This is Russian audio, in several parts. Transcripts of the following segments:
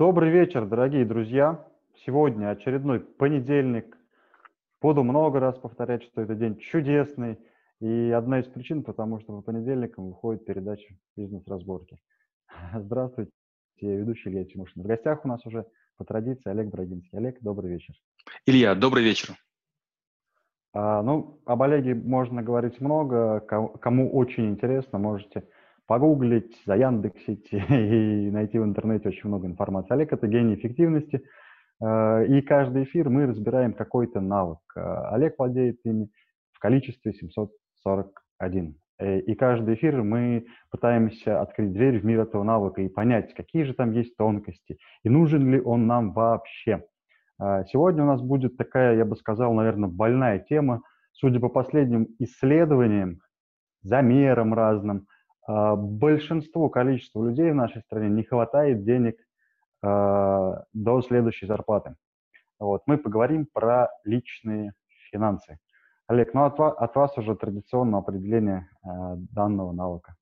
Добрый вечер, дорогие друзья. Сегодня очередной понедельник. Буду много раз повторять, что это день чудесный. И одна из причин, потому что по понедельникам выходит передача «Бизнес-разборки». Здравствуйте, я ведущий Илья Тимошин. В гостях у нас уже по традиции Олег Брагинский. Олег, добрый вечер. Илья, добрый вечер. А, ну, об Олеге можно говорить много. Кому очень интересно, можете погуглить, заяндексить и найти в интернете очень много информации. Олег – это гений эффективности, э, и каждый эфир мы разбираем какой-то навык. Э, Олег владеет ими в количестве 741. Э, и каждый эфир мы пытаемся открыть дверь в мир этого навыка и понять, какие же там есть тонкости, и нужен ли он нам вообще. Сегодня у нас будет такая, я бы сказал, наверное, больная тема. Судя по последним исследованиям, замерам разным – большинству количеству людей в нашей стране не хватает денег а, до следующей зарплаты. Вот, мы поговорим про личные финансы. Олег, ну от, от вас уже традиционное определение а, данного навыка.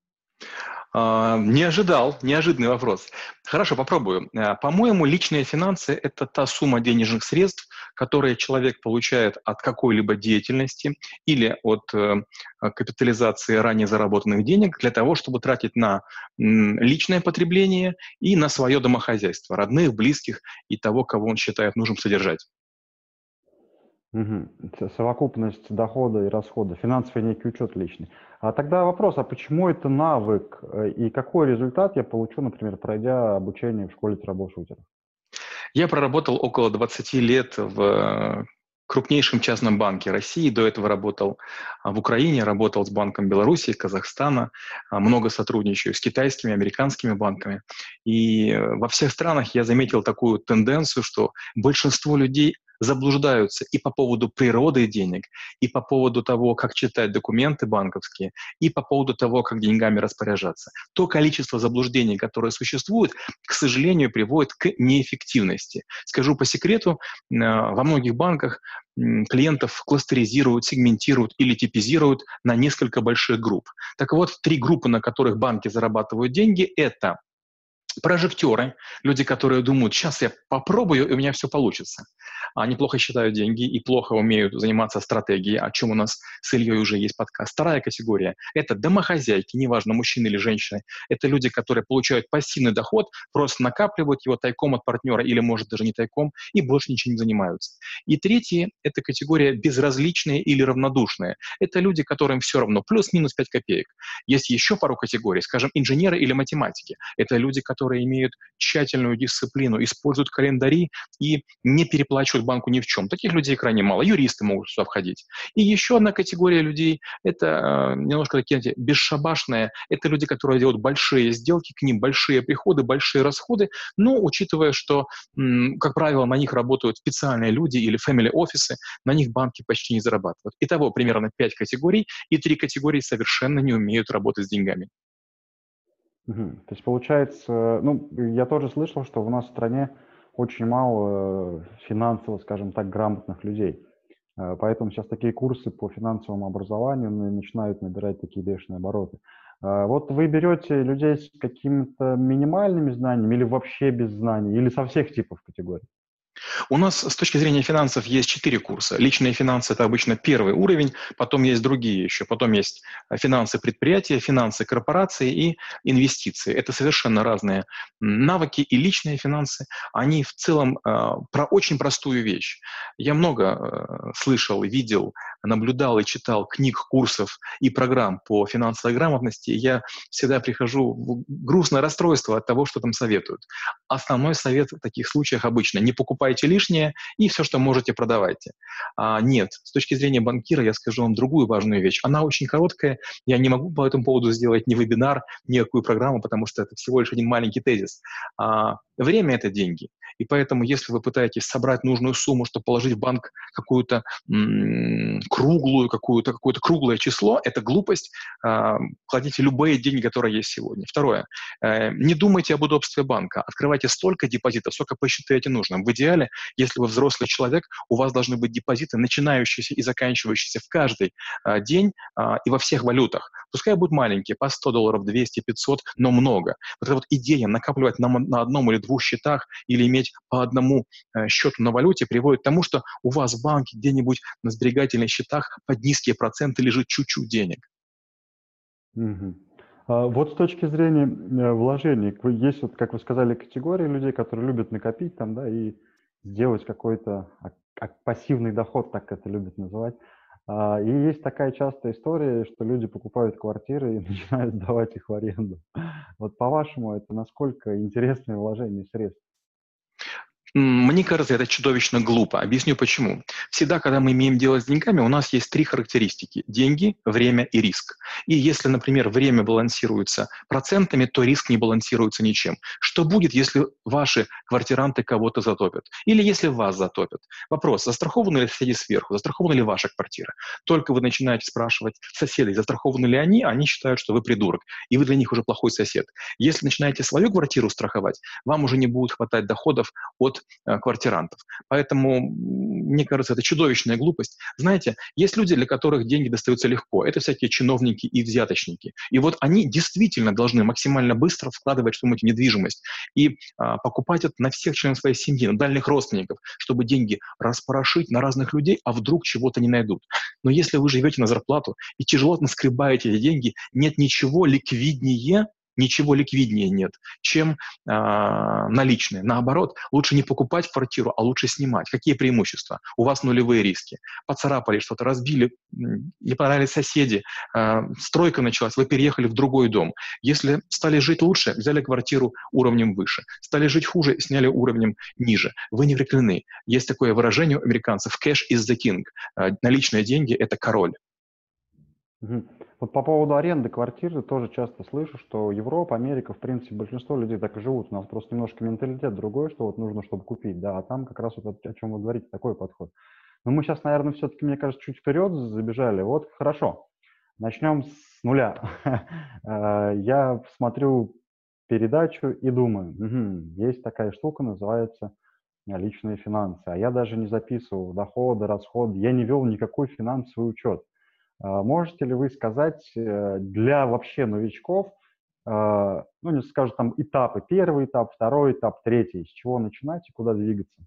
А, не ожидал, неожиданный вопрос. Хорошо, попробую. А, по-моему, личные финансы – это та сумма денежных средств, которые человек получает от какой-либо деятельности или от э, капитализации ранее заработанных денег для того, чтобы тратить на личное потребление и на свое домохозяйство, родных, близких и того, кого он считает нужным содержать. Угу. Совокупность дохода и расхода, финансовый некий учет личный. А тогда вопрос, а почему это навык э, и какой результат я получу, например, пройдя обучение в школе трабл-шутеров? Я проработал около 20 лет в э, крупнейшем частном банке России. До этого работал а, в Украине, работал с Банком Беларуси, Казахстана, а, много сотрудничаю с китайскими, американскими банками. И э, во всех странах я заметил такую тенденцию, что большинство людей заблуждаются и по поводу природы денег, и по поводу того, как читать документы банковские, и по поводу того, как деньгами распоряжаться. То количество заблуждений, которое существует, к сожалению, приводит к неэффективности. Скажу по секрету, э, во многих банках клиентов кластеризируют, сегментируют или типизируют на несколько больших групп. Так вот, три группы, на которых банки зарабатывают деньги, это прожектеры, люди, которые думают, сейчас я попробую, и у меня все получится. Они плохо считают деньги и плохо умеют заниматься стратегией, о чем у нас с Ильей уже есть подкаст. Вторая категория – это домохозяйки, неважно, мужчины или женщины. Это люди, которые получают пассивный доход, просто накапливают его тайком от партнера или, может, даже не тайком, и больше ничем не занимаются. И третье – это категория безразличные или равнодушные. Это люди, которым все равно плюс-минус 5 копеек. Есть еще пару категорий, скажем, инженеры или математики. Это люди, которые которые имеют тщательную дисциплину, используют календари и не переплачивают банку ни в чем. Таких людей крайне мало. Юристы могут сюда входить. И еще одна категория людей – это э, немножко такие знаете, бесшабашные. Это люди, которые делают большие сделки, к ним большие приходы, большие расходы, но учитывая, что, как правило, на них работают специальные люди или family офисы, на них банки почти не зарабатывают. Итого примерно пять категорий, и три категории совершенно не умеют работать с деньгами. Мгм. То есть получается, ну, я тоже слышал, что у нас в стране очень мало э, финансово, скажем так, грамотных людей. Э, Поэтому сейчас такие курсы по финансовому образованию ну, начинают набирать такие бешеные обороты. Э, Вот вы берете людей с какими-то минимальными знаниями или вообще без знаний, или со всех типов категорий? У нас с точки зрения финансов есть четыре курса. Личные финансы – это обычно первый уровень, потом есть другие еще. Потом есть э, финансы предприятия, финансы корпорации и инвестиции. Это совершенно разные навыки. И личные финансы, они в целом э, про очень простую вещь. Я много э, слышал, видел, наблюдал и читал книг, курсов и программ по финансовой грамотности. Я всегда прихожу в грустное расстройство от того, что там советуют. Основной совет в таких случаях обычно – не покупайте лишнее, и все, что можете, продавайте. А, нет, с точки зрения банкира я скажу вам другую важную вещь. Она очень короткая, я не могу по этому поводу сделать ни вебинар, ни какую программу, потому что это всего лишь один маленький тезис. А, время – это деньги. И поэтому, если вы пытаетесь собрать нужную сумму, чтобы положить в банк какую-то м- круглую, какую-то какое то круглое число, это глупость. Э, кладите любые деньги, которые есть сегодня. Второе. Э, не думайте об удобстве банка. Открывайте столько депозитов, сколько посчитаете нужным. В идеале, если вы взрослый человек, у вас должны быть депозиты, начинающиеся и заканчивающиеся в каждый э, день э, и во всех валютах. Пускай будут маленькие, по 100 долларов, 200, 500, но много. Вот эта вот идея накапливать на, на одном или двух счетах или иметь по одному э, счету на валюте приводит к тому, что у вас в банке где-нибудь на сберегательных счетах под низкие проценты лежит чуть-чуть денег. Угу. А вот с точки зрения э, вложений, есть, вот, как вы сказали, категории людей, которые любят накопить там, да, и сделать какой-то пассивный доход, так это любят называть. А, и есть такая частая история, что люди покупают квартиры и начинают сдавать их в аренду. Вот по-вашему, это насколько интересное вложение средств? Мне кажется, это чудовищно глупо. Объясню почему. Всегда, когда мы имеем дело с деньгами, у нас есть три характеристики. Деньги, время и риск. И если, например, время балансируется процентами, то риск не балансируется ничем. Что будет, если ваши квартиранты кого-то затопят? Или если вас затопят? Вопрос, застрахованы ли соседи сверху? Застрахована ли ваша квартира? Только вы начинаете спрашивать соседей, застрахованы ли они, они считают, что вы придурок, и вы для них уже плохой сосед. Если начинаете свою квартиру страховать, вам уже не будет хватать доходов от Э, квартирантов. Поэтому, мне кажется, это чудовищная глупость. Знаете, есть люди, для которых деньги достаются легко. Это всякие чиновники и взяточники. И вот они действительно должны максимально быстро вкладывать что-нибудь недвижимость и а, покупать это на всех членов своей семьи, на дальних родственников, чтобы деньги распорошить на разных людей, а вдруг чего-то не найдут. Но если вы живете на зарплату и тяжело наскребаете эти деньги, нет ничего ликвиднее, ничего ликвиднее нет, чем э, наличные. Наоборот, лучше не покупать квартиру, а лучше снимать. Какие преимущества? У вас нулевые риски. Поцарапали что-то, разбили, не понравились соседи, э, стройка началась, вы переехали в другой дом. Если стали жить лучше, взяли квартиру уровнем выше. Стали жить хуже, сняли уровнем ниже. Вы не прикреплены. Есть такое выражение у американцев «cash is the king». Э, наличные деньги – это король. Вот по поводу аренды квартиры тоже часто слышу, что Европа, Америка, в принципе, большинство людей так и живут. У нас просто немножко менталитет другой, что вот нужно, чтобы купить, да, а там как раз вот о чем вы говорите, такой подход. Но мы сейчас, наверное, все-таки, мне кажется, чуть вперед забежали. Вот, хорошо, начнем с нуля. Э, я смотрю передачу и думаю, есть такая штука, называется личные финансы. А я даже не записывал доходы, расходы, я не вел никакой финансовый учет. А, можете ли вы сказать э, для вообще новичков, а, ну, не скажем, там этапы, первый этап, второй этап, третий, с чего начинать и куда двигаться?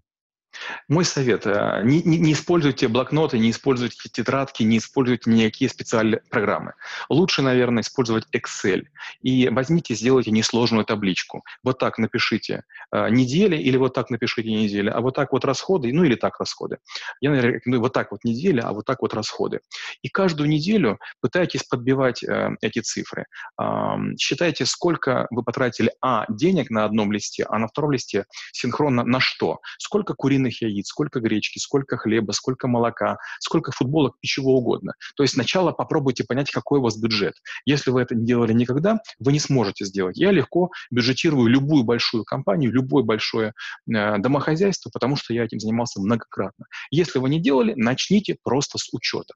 Мой совет, э, не, не, не используйте блокноты, не используйте тетрадки, не используйте никакие специальные программы. Лучше, наверное, использовать Excel. И возьмите, сделайте несложную табличку. Вот так напишите э, недели, или вот так напишите недели, а вот так вот расходы, ну или так расходы. Я, наверное, рекомендую вот так вот неделя, а вот так вот расходы. И каждую неделю пытайтесь подбивать э, эти цифры. Э, считайте, сколько вы потратили, а, денег на одном листе, а на втором листе синхронно на что. Сколько куриных куриных яиц, сколько гречки, сколько хлеба, сколько молока, сколько футболок и чего угодно. То есть сначала попробуйте понять, какой у вас бюджет. Если вы это не делали никогда, вы не сможете сделать. Я легко бюджетирую любую большую компанию, любое большое э, домохозяйство, потому что я этим занимался многократно. Если вы не делали, начните просто с учета.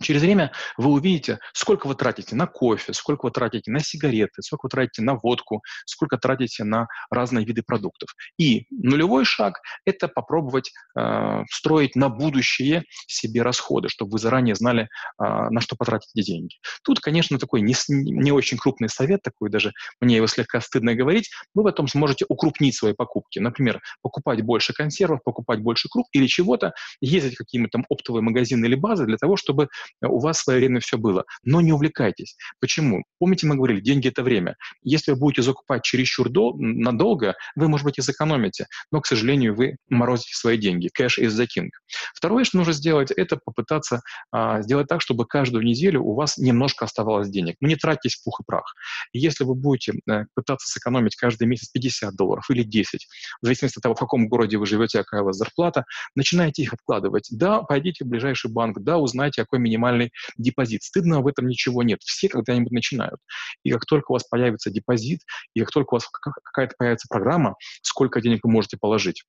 Через время вы увидите, сколько вы тратите на кофе, сколько вы тратите на сигареты, сколько вы тратите на водку, сколько тратите на разные виды продуктов. И нулевой шаг – это попробовать э, строить на будущее себе расходы, чтобы вы заранее знали, э, на что потратите деньги. Тут, конечно, такой не, не очень крупный совет, такой даже мне его слегка стыдно говорить, вы потом сможете укрупнить свои покупки. Например, покупать больше консервов, покупать больше круп или чего-то, ездить в какие-то там оптовые магазины или базы для того, чтобы у вас в свое время все было. Но не увлекайтесь. Почему? Помните, мы говорили, деньги — это время. Если вы будете закупать чересчур дол- надолго, вы, может быть, и сэкономите, но, к сожалению, вы морозите свои деньги. Cash is the king. Второе, что нужно сделать, это попытаться а, сделать так, чтобы каждую неделю у вас немножко оставалось денег. Ну, не тратьтесь пух и прах. если вы будете а, пытаться сэкономить каждый месяц 50 долларов или 10, в зависимости от того, в каком городе вы живете, какая у вас зарплата, начинайте их откладывать. Да, пойдите в ближайший банк, да, узнайте, какой минимальный минимальный депозит. Стыдно в этом ничего нет. Все когда-нибудь начинают. И как только у вас появится депозит, и как только у вас какая-то появится программа, сколько денег вы можете положить,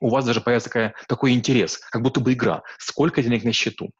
у вас даже появится такая, такой интерес, как будто бы игра. Сколько денег на счету?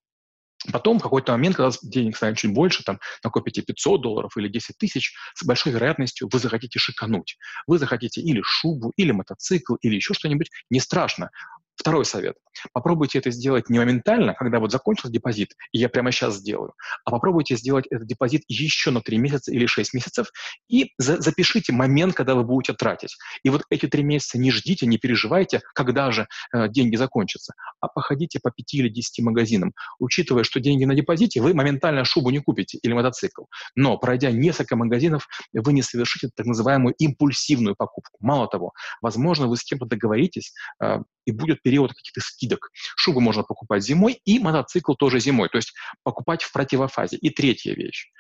Потом, в какой-то момент, когда денег станет чуть больше, там, накопите 500 долларов или 10 тысяч, с большой вероятностью вы захотите шикануть. Вы захотите или шубу, или мотоцикл, или еще что-нибудь. Не страшно Второй совет. Попробуйте это сделать не моментально, когда вот закончился депозит, и я прямо сейчас сделаю, а попробуйте сделать этот депозит еще на 3 месяца или 6 месяцев и за запишите момент, когда вы будете тратить. И вот эти 3 месяца не ждите, не переживайте, когда же э, деньги закончатся, а походите по 5 или 10 магазинам, учитывая, что деньги на депозите, вы моментально шубу не купите или мотоцикл. Но пройдя несколько магазинов, вы не совершите так называемую импульсивную покупку. Мало того, возможно, вы с кем-то договоритесь, э, и будет период каких-то скидок. Шубу можно покупать зимой и мотоцикл тоже зимой, то есть покупать в противофазе. И третья вещь.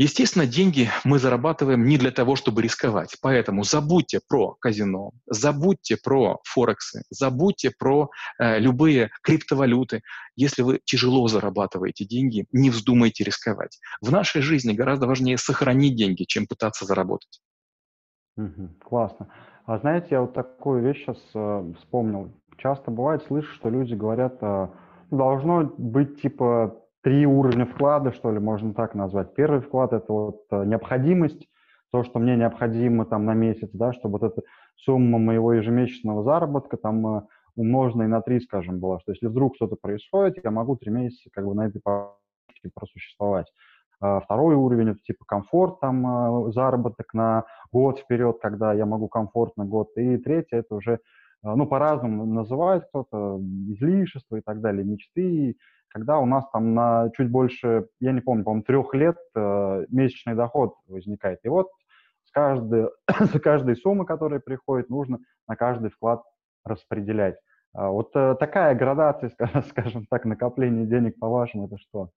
Естественно, деньги мы зарабатываем не для того, чтобы рисковать. Поэтому забудьте про казино, забудьте про форексы, забудьте про э, любые криптовалюты. Если вы тяжело зарабатываете деньги, не вздумайте рисковать. В нашей жизни гораздо важнее сохранить деньги, чем пытаться заработать. Угу, классно. А знаете, я вот такую вещь сейчас э, вспомнил. Часто бывает, слышу, что люди говорят, э, должно быть типа три уровня вклада, что ли, можно так назвать. Первый вклад – это вот э, необходимость, то, что мне необходимо там на месяц, да, чтобы вот эта сумма моего ежемесячного заработка там э, умноженная на три, скажем, была, что если вдруг что-то происходит, я могу три месяца как бы на этой просуществовать. А второй уровень – это типа комфорт, там, э, заработок на год вперед, когда я могу комфортно год. И третье – это уже, э, ну, по-разному называют кто-то, излишество и так далее, мечты, когда у нас там на чуть больше, я не помню, по-моему, трех лет месячный доход возникает. И вот с каждой, с каждой суммы, которая приходит, нужно на каждый вклад распределять. А вот э, такая градация, скажем так, накопления денег, по-вашему, это что?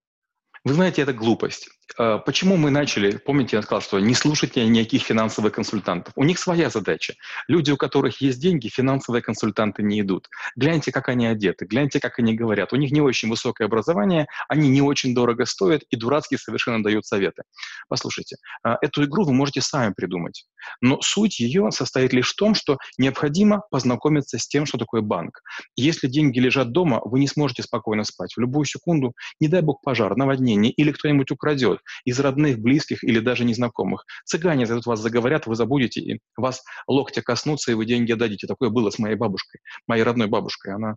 Вы знаете, это глупость. А, почему мы начали, помните, я сказал, что не слушайте никаких финансовых консультантов. У них своя задача. Люди, у которых есть деньги, финансовые консультанты не идут. Гляньте, как они одеты, гляньте, как они говорят. У них не очень высокое образование, они не очень дорого стоят и дурацкие совершенно дают советы. Послушайте, а, эту игру вы можете сами придумать. Но суть ее состоит лишь в том, что необходимо познакомиться с тем, что такое банк. Если деньги лежат дома, вы не сможете спокойно спать. В любую секунду, не дай бог пожар, наводнение или кто-нибудь украдет из родных, близких или даже незнакомых. Цыгане зайдут вас заговорят, вы забудете, и вас локтя коснутся, и вы деньги отдадите. Такое было с моей бабушкой, моей родной бабушкой. Она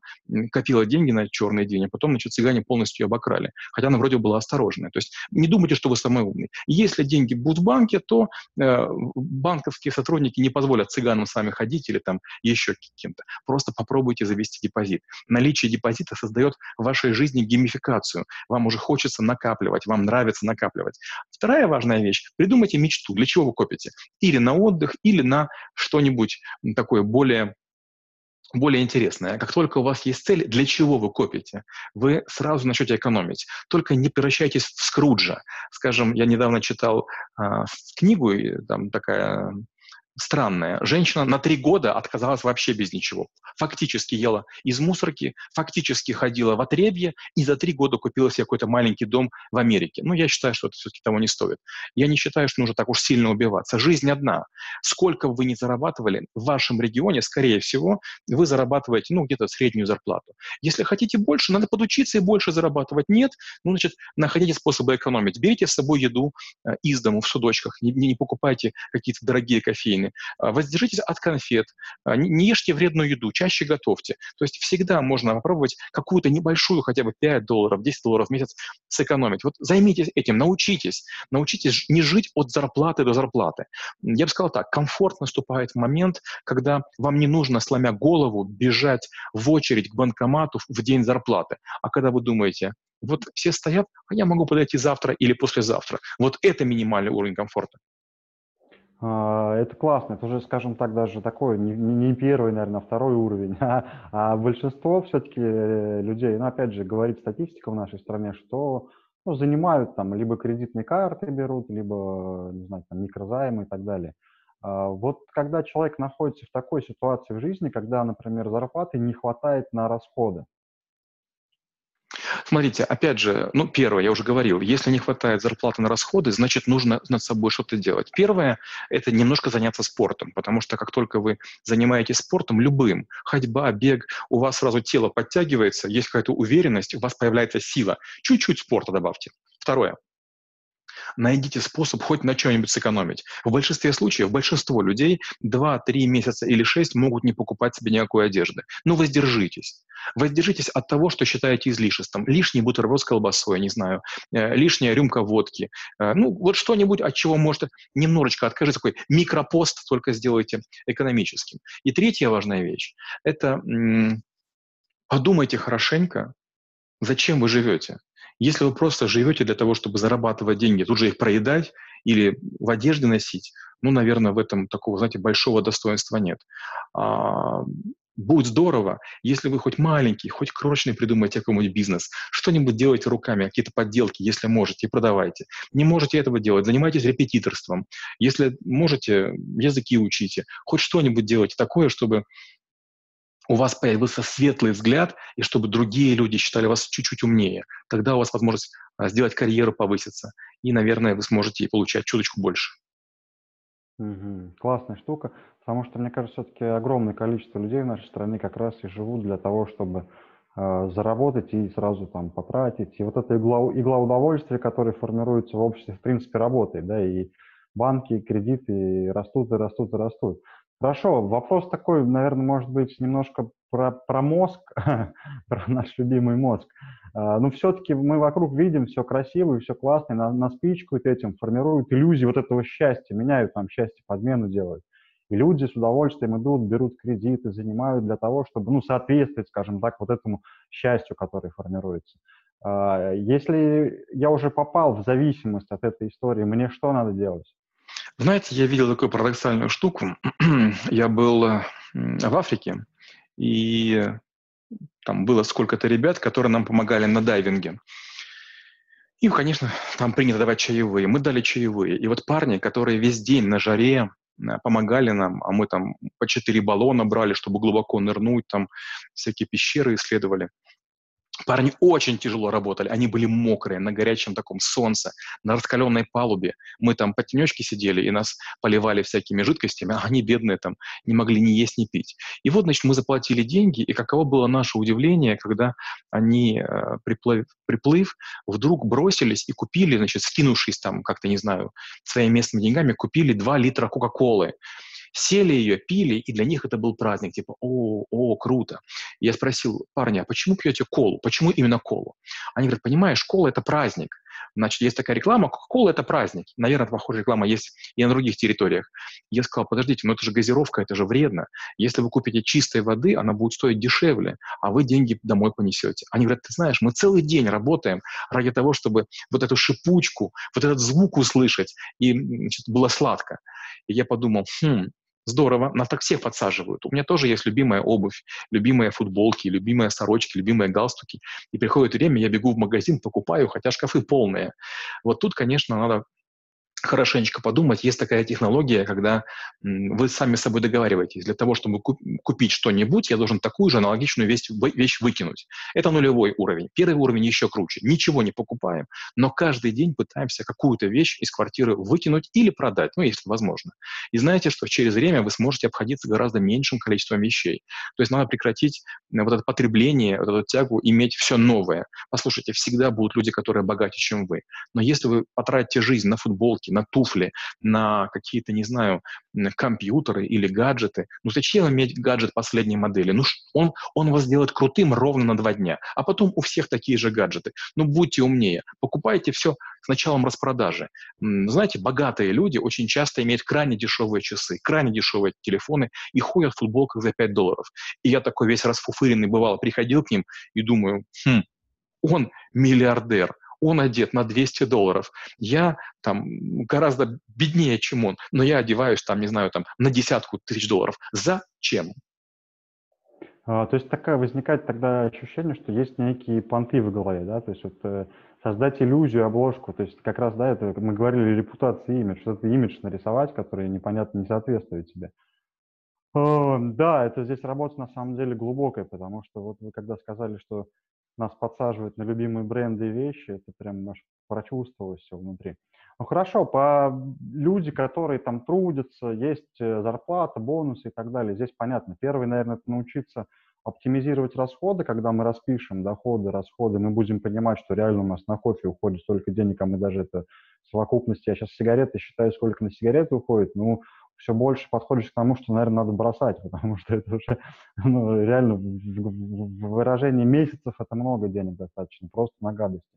копила деньги на черный день, а потом, значит, цыгане полностью ее обокрали. Хотя она вроде была осторожная. То есть не думайте, что вы самый умный. Если деньги будут в банке, то э, банковские сотрудники не позволят цыганам с вами ходить или там еще каким-то. Просто попробуйте завести депозит. Наличие депозита создает в вашей жизни геймификацию. Вам уже хочется накапливать, вам нравится накапливать. Вторая важная вещь – придумайте мечту, для чего вы копите. Или на отдых, или на что-нибудь такое более более интересное. Как только у вас есть цель, для чего вы копите, вы сразу начнете экономить. Только не превращайтесь в Скруджа. Скажем, я недавно читал э, книгу, там такая странное. Женщина на три года отказалась вообще без ничего. Фактически ела из мусорки, фактически ходила в отребье и за три года купила себе какой-то маленький дом в Америке. Ну, я считаю, что это все-таки того не стоит. Я не считаю, что нужно так уж сильно убиваться. Жизнь одна. Сколько бы вы ни зарабатывали, в вашем регионе, скорее всего, вы зарабатываете, ну, где-то среднюю зарплату. Если хотите больше, надо подучиться и больше зарабатывать. Нет, ну, значит, находите способы экономить. Берите с собой еду э, из дому в судочках, не, не покупайте какие-то дорогие кофейны питания. А, воздержитесь от конфет, а, не ешьте вредную еду, чаще готовьте. То есть всегда можно попробовать какую-то небольшую, хотя бы 5 долларов, 10 долларов в месяц сэкономить. Вот займитесь этим, научитесь. Научитесь не жить от зарплаты до зарплаты. Я бы сказал так, комфорт наступает в момент, когда вам не нужно, сломя голову, бежать в очередь к банкомату в день зарплаты. А когда вы думаете, вот все стоят, а я могу подойти завтра или послезавтра. Вот это минимальный уровень комфорта. А, это классно, это уже, скажем так, даже такой, не, первый, наверное, а второй уровень. А, а большинство все-таки э, людей, ну, опять же, говорит статистика в нашей стране, что ну, занимают там, либо кредитные карты берут, либо, не знаю, там, микрозаймы и так далее. Вот когда человек находится в такой ситуации в жизни, когда, например, зарплаты не хватает на расходы, Смотрите, опять же, ну, первое, я уже говорил, если не хватает зарплаты на расходы, значит, нужно над собой что-то делать. Первое – это немножко заняться спортом, потому что как только вы занимаетесь спортом, любым, ходьба, бег, у вас сразу тело подтягивается, есть какая-то уверенность, у вас появляется сила. Чуть-чуть спорта добавьте. Второе. Найдите способ хоть на чем-нибудь сэкономить. В большинстве случаев большинство людей 2-3 месяца или 6 могут не покупать себе никакой одежды. Но воздержитесь. Воздержитесь от того, что считаете излишеством. Лишний бутерброд с колбасой, не знаю, э, лишняя рюмка водки. Э, ну, вот что-нибудь, от чего можете немножечко откажитесь. Такой микропост только сделайте экономическим. И третья важная вещь – это подумайте хорошенько, зачем вы живете. Если вы просто живете для того, чтобы зарабатывать деньги, тут же их проедать или в одежде носить, ну, наверное, в этом такого, знаете, большого достоинства нет. А, будет здорово, если вы хоть маленький, хоть крошечный придумаете какой-нибудь бизнес, что-нибудь делайте руками, какие-то подделки, если можете, продавайте. Не можете этого делать, занимайтесь репетиторством. Если можете, языки учите, хоть что-нибудь делайте такое, чтобы у вас появился светлый взгляд, и чтобы другие люди считали вас чуть-чуть умнее. Тогда у вас возможность а, сделать карьеру повыситься, и, наверное, вы сможете получать чуточку больше. Угу. Классная штука, потому что, мне кажется, все-таки огромное количество людей в нашей стране как раз и живут для того, чтобы э, заработать и сразу там потратить. И вот эта игла, игла удовольствия, которая формируется в обществе, в принципе, работает, да, и банки, и кредиты растут, и растут, и растут. Хорошо, вопрос такой, наверное, может быть немножко про, про мозг, про наш любимый мозг. А, но все-таки мы вокруг видим все красиво и все классно, и нас пичкают этим, формируют иллюзии вот этого счастья, меняют там счастье, подмену делают. И люди с удовольствием идут, берут кредиты, занимают для того, чтобы ну, соответствовать, скажем так, вот этому счастью, которое формируется. А, если я уже попал в зависимость от этой истории, мне что надо делать? Знаете, я видел такую парадоксальную штуку. я был э, в Африке, и там было сколько-то ребят, которые нам помогали на дайвинге. И, конечно, там принято давать чаевые. Мы дали чаевые. И вот парни, которые весь день на жаре э, помогали нам, а мы там по четыре баллона брали, чтобы глубоко нырнуть, там всякие пещеры исследовали. Парни очень тяжело работали, они были мокрые, на горячем таком солнце, на раскаленной палубе. Мы там по тенечке сидели, и нас поливали всякими жидкостями, а они, бедные, там не могли ни есть, ни пить. И вот, значит, мы заплатили деньги, и каково было наше удивление, когда они, э, приплыв, приплыв, вдруг бросились и купили, значит, скинувшись там, как-то, не знаю, своими местными деньгами, купили 2 литра Кока-Колы сели ее, пили, и для них это был праздник, типа, о, о, круто. Я спросил парня, а почему пьете колу? Почему именно колу? Они говорят, понимаешь, кола – это праздник. Значит, есть такая реклама, Кока-Кола – это праздник. Наверное, похожая реклама есть и на других территориях. Я сказал, подождите, но это же газировка, это же вредно. Если вы купите чистой воды, она будет стоить дешевле, а вы деньги домой понесете. Они говорят, ты знаешь, мы целый день работаем ради того, чтобы вот эту шипучку, вот этот звук услышать, и значит, было сладко. И я подумал, хм, Здорово, нас так всех подсаживают. У меня тоже есть любимая обувь, любимые футболки, любимые сорочки, любимые галстуки. И приходит время, я бегу в магазин, покупаю, хотя шкафы полные. Вот тут, конечно, надо хорошенечко подумать. Есть такая технология, когда вы сами с собой договариваетесь. Для того, чтобы купить что-нибудь, я должен такую же аналогичную вещь, вещь выкинуть. Это нулевой уровень. Первый уровень еще круче. Ничего не покупаем, но каждый день пытаемся какую-то вещь из квартиры выкинуть или продать, ну, если возможно. И знаете, что через время вы сможете обходиться гораздо меньшим количеством вещей. То есть надо прекратить вот это потребление, вот эту тягу, иметь все новое. Послушайте, всегда будут люди, которые богаче, чем вы. Но если вы потратите жизнь на футболки, на туфли, на какие-то, не знаю, компьютеры или гаджеты. Ну зачем иметь гаджет последней модели? Ну он, он вас сделает крутым ровно на два дня, а потом у всех такие же гаджеты. Ну будьте умнее, покупайте все с началом распродажи. Знаете, богатые люди очень часто имеют крайне дешевые часы, крайне дешевые телефоны и ходят в футболках за 5 долларов. И я такой весь расфуфыренный бывал, приходил к ним и думаю, хм, он миллиардер, он одет на 200 долларов, я там гораздо беднее, чем он, но я одеваюсь там, не знаю, там на десятку тысяч долларов. Зачем? А, то есть такая возникает тогда ощущение, что есть некие понты в голове, да, то есть вот э, создать иллюзию, обложку, то есть как раз, да, это мы говорили репутация, имидж, что-то имидж нарисовать, который непонятно не соответствует тебе. Э, да, это здесь работа на самом деле глубокая, потому что вот вы когда сказали, что нас подсаживают на любимые бренды и вещи, это прям аж прочувствовалось все внутри. Ну хорошо, по люди, которые там трудятся, есть э, зарплата, бонусы и так далее, здесь понятно. Первый, наверное, это научиться оптимизировать расходы, когда мы распишем доходы, расходы, мы будем понимать, что реально у нас на кофе уходит столько денег, а мы даже это в совокупности, я сейчас сигареты считаю, сколько на сигареты уходит, ну, все больше подходишь к тому, что, наверное, надо бросать, потому что это уже ну, реально в выражении месяцев это много денег достаточно, просто на гадости.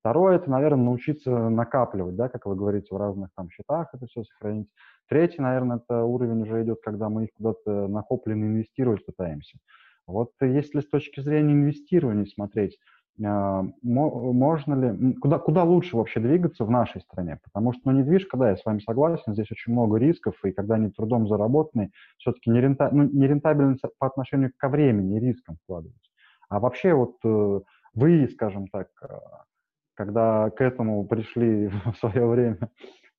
Второе, это, наверное, научиться накапливать, да, как вы говорите, в разных там счетах это все сохранить. Третий, наверное, это уровень уже идет, когда мы их куда-то накопленно инвестировать пытаемся. Вот если с точки зрения инвестирования смотреть, можно ли, куда, куда лучше вообще двигаться в нашей стране? Потому что, ну, недвижка, да, я с вами согласен, здесь очень много рисков, и когда они трудом заработаны, все-таки нерента, ну, нерентабельность по отношению к времени и рискам вкладывать. А вообще вот э, вы, скажем так, э, когда к этому пришли в свое время,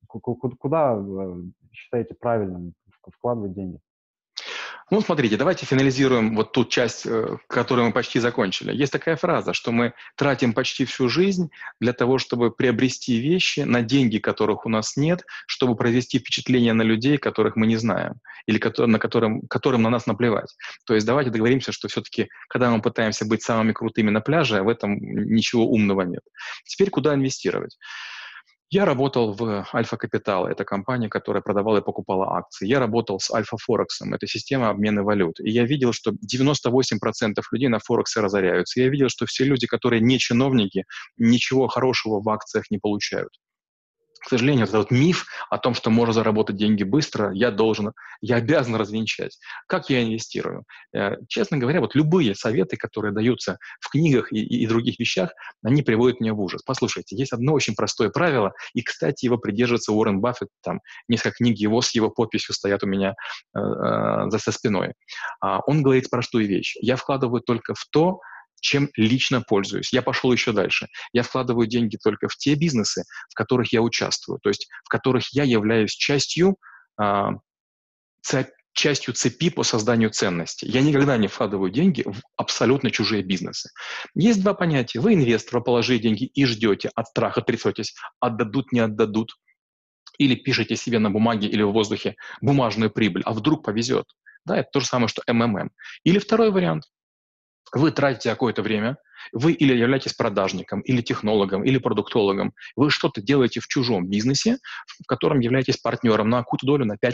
куда считаете правильным вкладывать деньги? Ну, смотрите, давайте финализируем вот ту часть, э, которую мы почти закончили. Есть такая фраза, что мы тратим почти всю жизнь для того, чтобы приобрести вещи на деньги, которых у нас нет, чтобы произвести впечатление на людей, которых мы не знаем, или на которым, которым на нас наплевать. То есть давайте договоримся, что все-таки, когда мы пытаемся быть самыми крутыми на пляже, в этом ничего умного нет. Теперь куда инвестировать? Я работал в Альфа Капитал, это компания, которая продавала и покупала акции. Я работал с Альфа Форексом, это система обмена валют. И я видел, что 98% людей на Форексе разоряются. Я видел, что все люди, которые не чиновники, ничего хорошего в акциях не получают к сожалению, этот вот миф о том, что можно заработать деньги быстро, я должен, я обязан развенчать. Как я инвестирую? Э, честно говоря, вот любые советы, которые даются в книгах и, и, других вещах, они приводят меня в ужас. Послушайте, есть одно очень простое правило, и, кстати, его придерживается Уоррен Баффет, там несколько книг его с его подписью стоят у меня э, э, за со спиной. А, он говорит простую вещь. Я вкладываю только в то, чем лично пользуюсь. Я пошел еще дальше. Я вкладываю деньги только в те бизнесы, в которых я участвую, то есть в которых я являюсь частью, цепь, частью цепи по созданию ценности. Я никогда не вкладываю деньги в абсолютно чужие бизнесы. Есть два понятия. Вы инвестор, вы положили деньги и ждете, от страха трясетесь, отдадут, не отдадут. Или пишете себе на бумаге или в воздухе бумажную прибыль, а вдруг повезет. Да, это то же самое, что МММ. Или второй вариант вы тратите какое-то время, вы или являетесь продажником, или технологом, или продуктологом, вы что-то делаете в чужом бизнесе, в котором являетесь партнером на какую-то долю, на 5%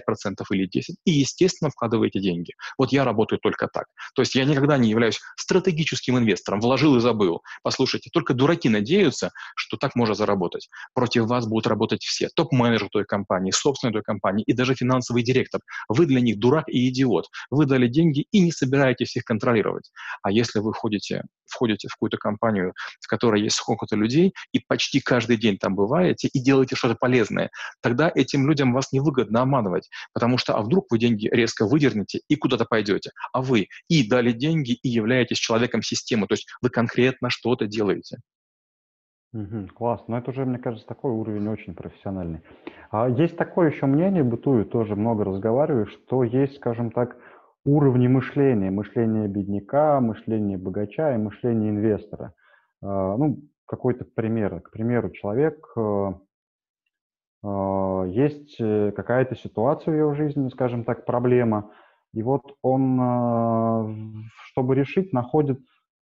или 10%, и, естественно, вкладываете деньги. Вот я работаю только так. То есть я никогда не являюсь стратегическим инвестором, вложил и забыл. Послушайте, только дураки надеются, что так можно заработать. Против вас будут работать все. Топ-менеджер той компании, собственной той компании и даже финансовый директор. Вы для них дурак и идиот. Вы дали деньги и не собираетесь их контролировать. А если вы входите, входите в какую-то компанию, в которой есть сколько-то людей, и почти каждый день там бываете, и делаете что-то полезное, тогда этим людям вас невыгодно обманывать, потому что, а вдруг вы деньги резко выдернете и куда-то пойдете, а вы и дали деньги, и являетесь человеком системы, то есть вы конкретно что-то делаете. Угу, класс. Но это уже, мне кажется, такой уровень очень профессиональный. А есть такое еще мнение, бытует, тоже много разговариваю, что есть, скажем так, уровни мышления, мышление бедняка, мышление богача и мышление инвестора. А, ну, какой-то пример. К примеру, человек, э, а, есть э, какая-то ситуация в его жизни, скажем так, проблема, и вот он, чтобы решить, находит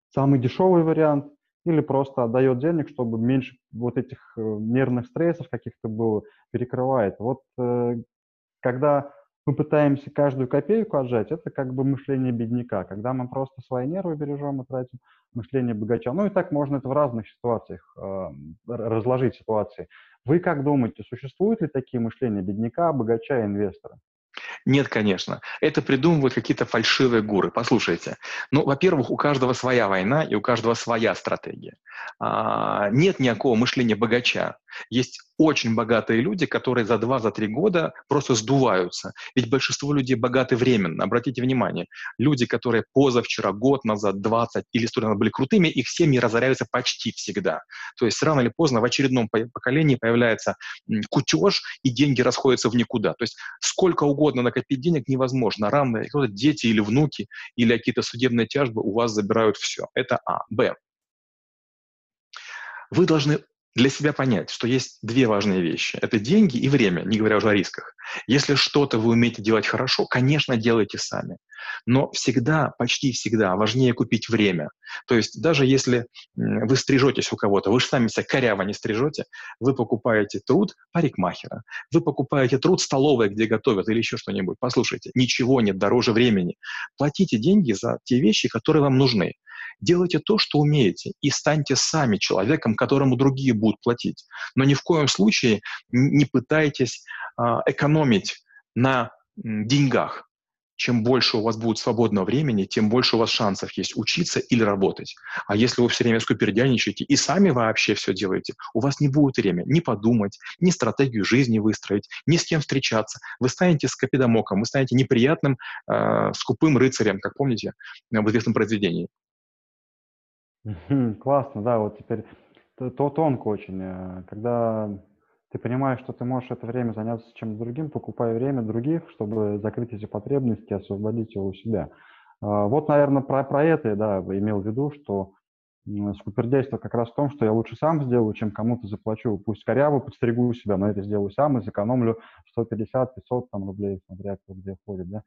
самый дешевый вариант или просто отдает денег, чтобы меньше вот этих э, нервных стрессов каких-то было, перекрывает. Вот когда мы пытаемся каждую копейку отжать, это как бы мышление бедняка. Когда мы просто свои нервы бережем и тратим, мышление богача. Ну и так можно это в разных ситуациях э, разложить ситуации. Вы как думаете, существуют ли такие мышления бедняка, богача и инвестора? Нет, конечно. Это придумывают какие-то фальшивые гуры. Послушайте. Ну, во-первых, у каждого своя война и у каждого своя стратегия. А, нет никакого мышления богача. Есть очень богатые люди, которые за два, за три года просто сдуваются. Ведь большинство людей богаты временно. Обратите внимание, люди, которые позавчера, год назад, 20 или 100 назад были крутыми, их семьи разоряются почти всегда. То есть рано или поздно в очередном поколении появляется кутеж, и деньги расходятся в никуда. То есть сколько угодно накопить денег невозможно. Рано кто-то дети или внуки или какие-то судебные тяжбы у вас забирают все. Это А. Б. Вы должны для себя понять, что есть две важные вещи. Это деньги и время, не говоря уже о рисках. Если что-то вы умеете делать хорошо, конечно, делайте сами. Но всегда, почти всегда важнее купить время. То есть даже если вы стрижетесь у кого-то, вы же сами себя коряво не стрижете, вы покупаете труд парикмахера, вы покупаете труд столовой, где готовят или еще что-нибудь. Послушайте, ничего нет дороже времени. Платите деньги за те вещи, которые вам нужны. Делайте то, что умеете, и станьте сами человеком, которому другие будут платить. Но ни в коем случае не пытайтесь э, экономить на деньгах. Чем больше у вас будет свободного времени, тем больше у вас шансов есть учиться или работать. А если вы все время скупердяничаете и сами вообще все делаете, у вас не будет времени ни подумать, ни стратегию жизни выстроить, ни с кем встречаться. Вы станете скопидомоком, вы станете неприятным, э, скупым рыцарем, как помните в известном произведении. Классно, да, вот теперь то тонко очень. Э, когда ты понимаешь, что ты можешь это время заняться чем-то другим, покупай время других, чтобы закрыть эти потребности, освободить его у себя. А, вот, наверное, про, про это, да, имел в виду, что скупердейство как раз в том, что я лучше сам сделаю, чем кому-то заплачу. Пусть коряво подстригу себя, но это сделаю сам и сэкономлю 150-500 там, рублей, смотря кто где ходит. Да.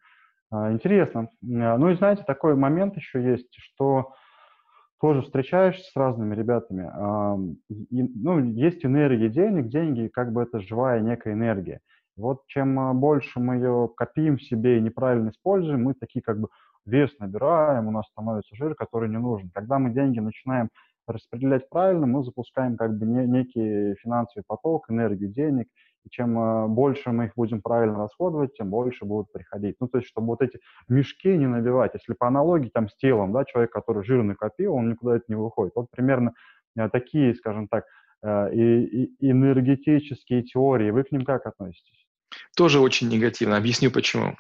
А, интересно. Ну и знаете, такой момент еще есть, что тоже встречаешься с разными ребятами. И, ну, есть энергия денег, деньги как бы это живая некая энергия. Вот чем а, больше мы ее копим в себе и неправильно используем, мы такие как бы вес набираем, у нас становится жир, который не нужен. Когда мы деньги начинаем распределять правильно, мы запускаем как бы не, некий финансовый поток, энергию денег, чем э, больше мы их будем правильно расходовать, тем больше будут приходить. Ну, то есть, чтобы вот эти мешки не набивать. Если по аналогии там с телом, да, человек, который жир накопил, он никуда это не выходит. Вот примерно э, такие, скажем так, э, и, и энергетические теории. Вы к ним как относитесь? Тоже очень негативно. Объясню почему.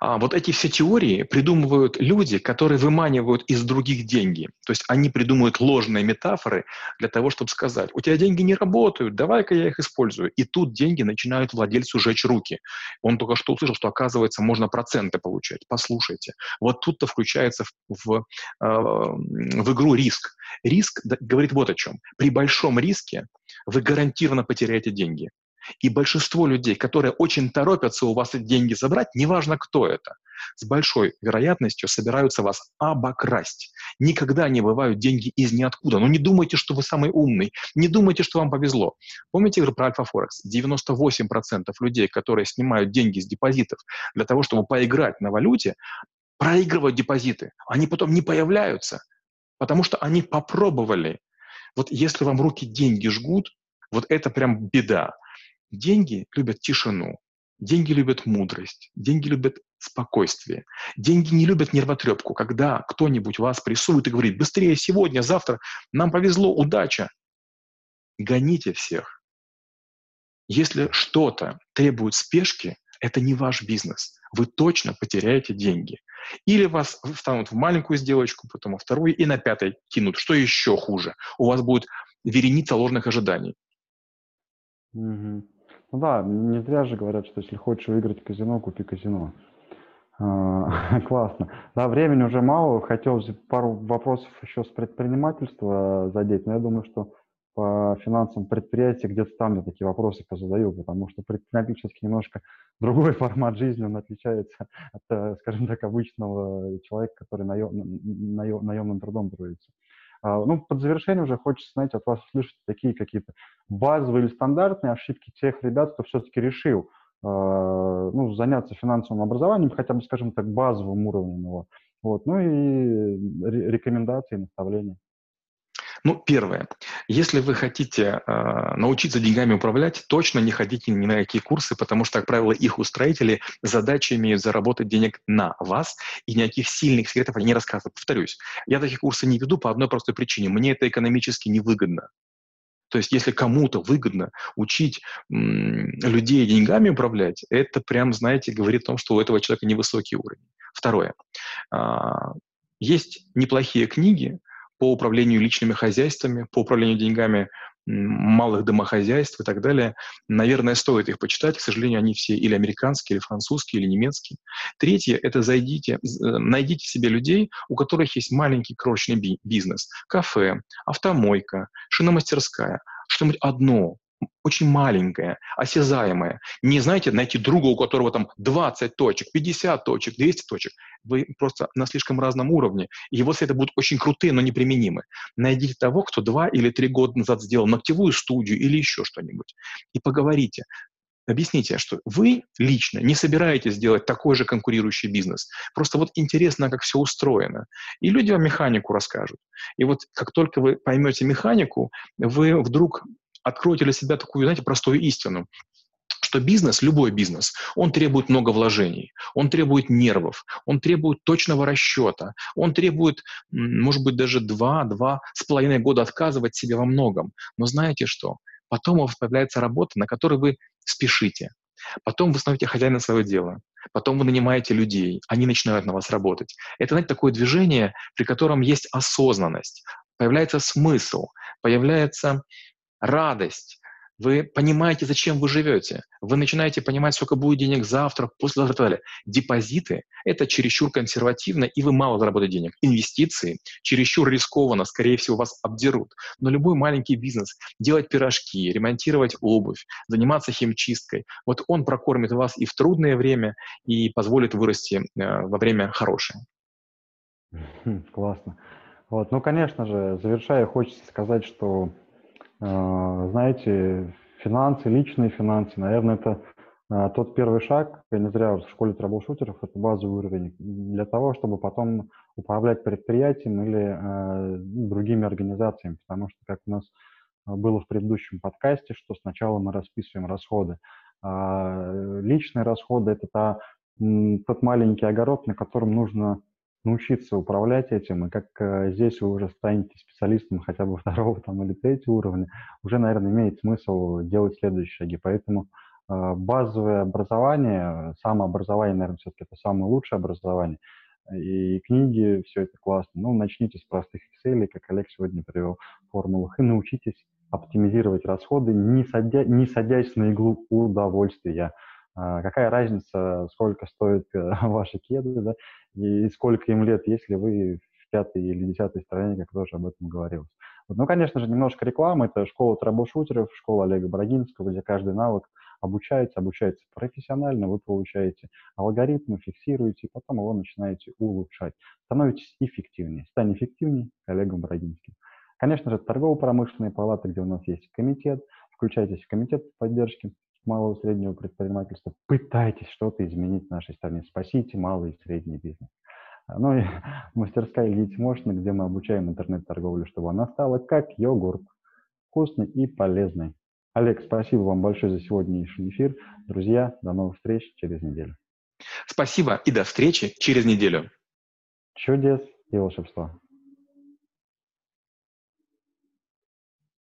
А, вот эти все теории придумывают люди, которые выманивают из других деньги. То есть они придумывают ложные метафоры для того, чтобы сказать, у тебя деньги не работают, давай-ка я их использую. И тут деньги начинают владельцу жечь руки. Он только что услышал, что, оказывается, можно проценты получать. Послушайте. Вот тут-то включается в, в, э, в игру риск. Риск говорит вот о чем. При большом риске вы гарантированно потеряете деньги. И большинство людей, которые очень торопятся у вас деньги забрать, неважно кто это, с большой вероятностью собираются вас обокрасть. Никогда не бывают деньги из ниоткуда. Но не думайте, что вы самый умный. Не думайте, что вам повезло. Помните про Альфа Форекс? 98% людей, которые снимают деньги с депозитов для того, чтобы поиграть на валюте, проигрывают депозиты. Они потом не появляются, потому что они попробовали. Вот если вам руки деньги жгут, вот это прям беда. Деньги любят тишину, деньги любят мудрость, деньги любят спокойствие. Деньги не любят нервотрепку, когда кто-нибудь вас прессует и говорит, быстрее сегодня, завтра, нам повезло, удача. Гоните всех. Если что-то требует спешки, это не ваш бизнес. Вы точно потеряете деньги. Или вас встанут в маленькую сделочку, потом во вторую и на пятой кинут. Что еще хуже? У вас будет вереница ложных ожиданий. Угу. Ну да, не зря же говорят, что если хочешь выиграть казино, купи казино. А, классно. Да, времени уже мало. Хотел пару вопросов еще с предпринимательства задеть, но я думаю, что по финансам предприятия где-то там я такие вопросы позадаю, потому что предпринимательство немножко другой формат жизни, он отличается от, э, скажем так, обычного человека, который наем, наем, наемным трудом трудится. А, ну, под завершение уже хочется, знаете, от вас услышать такие какие-то базовые или стандартные ошибки тех ребят, кто все-таки решил а, ну, заняться финансовым образованием, хотя бы, скажем так, базовым уровнем его. Вот. Ну и рекомендации, наставления. Ну, первое. Если вы хотите э, научиться деньгами управлять, точно не ходите ни на какие курсы, потому что, как правило, их устроители задачи имеют заработать денег на вас, и никаких сильных секретов они не рассказывают. Повторюсь, я такие курсы не веду по одной простой причине. Мне это экономически невыгодно. То есть, если кому-то выгодно учить м, людей деньгами управлять, это прям, знаете, говорит о том, что у этого человека невысокий уровень. Второе. А, есть неплохие книги, по управлению личными хозяйствами, по управлению деньгами малых домохозяйств и так далее. Наверное, стоит их почитать. К сожалению, они все или американские, или французские, или немецкие. Третье – это зайдите, э, найдите себе людей, у которых есть маленький крошечный бизнес. Кафе, автомойка, шиномастерская. что-нибудь одно, очень маленькое, осязаемое. Не, знаете, найти друга, у которого там 20 точек, 50 точек, 200 точек. Вы просто на слишком разном уровне. Его советы будут очень крутые, но неприменимы. Найдите того, кто два или три года назад сделал ногтевую студию или еще что-нибудь. И поговорите. Объясните, что вы лично не собираетесь делать такой же конкурирующий бизнес. Просто вот интересно, как все устроено. И люди вам механику расскажут. И вот как только вы поймете механику, вы вдруг откройте для себя такую, знаете, простую истину что бизнес, любой бизнес, он требует много вложений, он требует нервов, он требует точного расчета, он требует, может быть, даже два-два с половиной года отказывать себе во многом. Но знаете что? Потом у вас появляется работа, на которой вы спешите. Потом вы становитесь хозяином своего дела. Потом вы нанимаете людей, они начинают на вас работать. Это, знаете, такое движение, при котором есть осознанность, появляется смысл, появляется радость, вы понимаете, зачем вы живете. Вы начинаете понимать, сколько будет денег завтра, послезавтра и так далее. Депозиты – это чересчур консервативно, и вы мало заработаете денег. Инвестиции – чересчур рискованно, скорее всего, вас обдерут. Но любой маленький бизнес – делать пирожки, ремонтировать обувь, заниматься химчисткой – вот он прокормит вас и в трудное время, и позволит вырасти э, во время хорошее. Хм, классно. Вот. Ну, конечно же, завершая, хочется сказать, что знаете, финансы, личные финансы, наверное, это а, тот первый шаг, я не зря в школе трэблшутеров, это базовый уровень, для того, чтобы потом управлять предприятием или э, другими организациями, потому что, как у нас было в предыдущем подкасте, что сначала мы расписываем расходы. А личные расходы – это та, тот маленький огород, на котором нужно научиться управлять этим, и как э, здесь вы уже станете специалистом хотя бы второго там, или третьего уровня, уже, наверное, имеет смысл делать следующие шаги. Поэтому э, базовое образование, самообразование, наверное, все-таки это самое лучшее образование, и книги, все это классно. Ну, начните с простых Excel, как Олег сегодня привел в формулах, и научитесь оптимизировать расходы, не, садя, не садясь на иглу удовольствия. А, какая разница, сколько стоят э, ваши кеды, да, и сколько им лет, если вы в пятой или десятой стране, как тоже об этом говорилось. Вот. Ну, конечно же, немножко рекламы. Это школа трэблшутеров, школа Олега Брагинского, где каждый навык обучается, обучается профессионально, вы получаете алгоритмы, фиксируете, и потом его начинаете улучшать. Становитесь эффективнее. Стань эффективнее Олегом Брагинским. Конечно же, торгово-промышленные палаты, где у нас есть комитет. Включайтесь в комитет поддержки малого и среднего предпринимательства. Пытайтесь что-то изменить в нашей стране. Спасите малый и средний бизнес. А, ну и мастерская Мощный, где мы обучаем интернет-торговлю, чтобы она стала как йогурт, вкусный и полезный. Олег, спасибо вам большое за сегодняшний эфир. Друзья, до новых встреч через неделю. Спасибо и до встречи через неделю. Чудес и волшебства.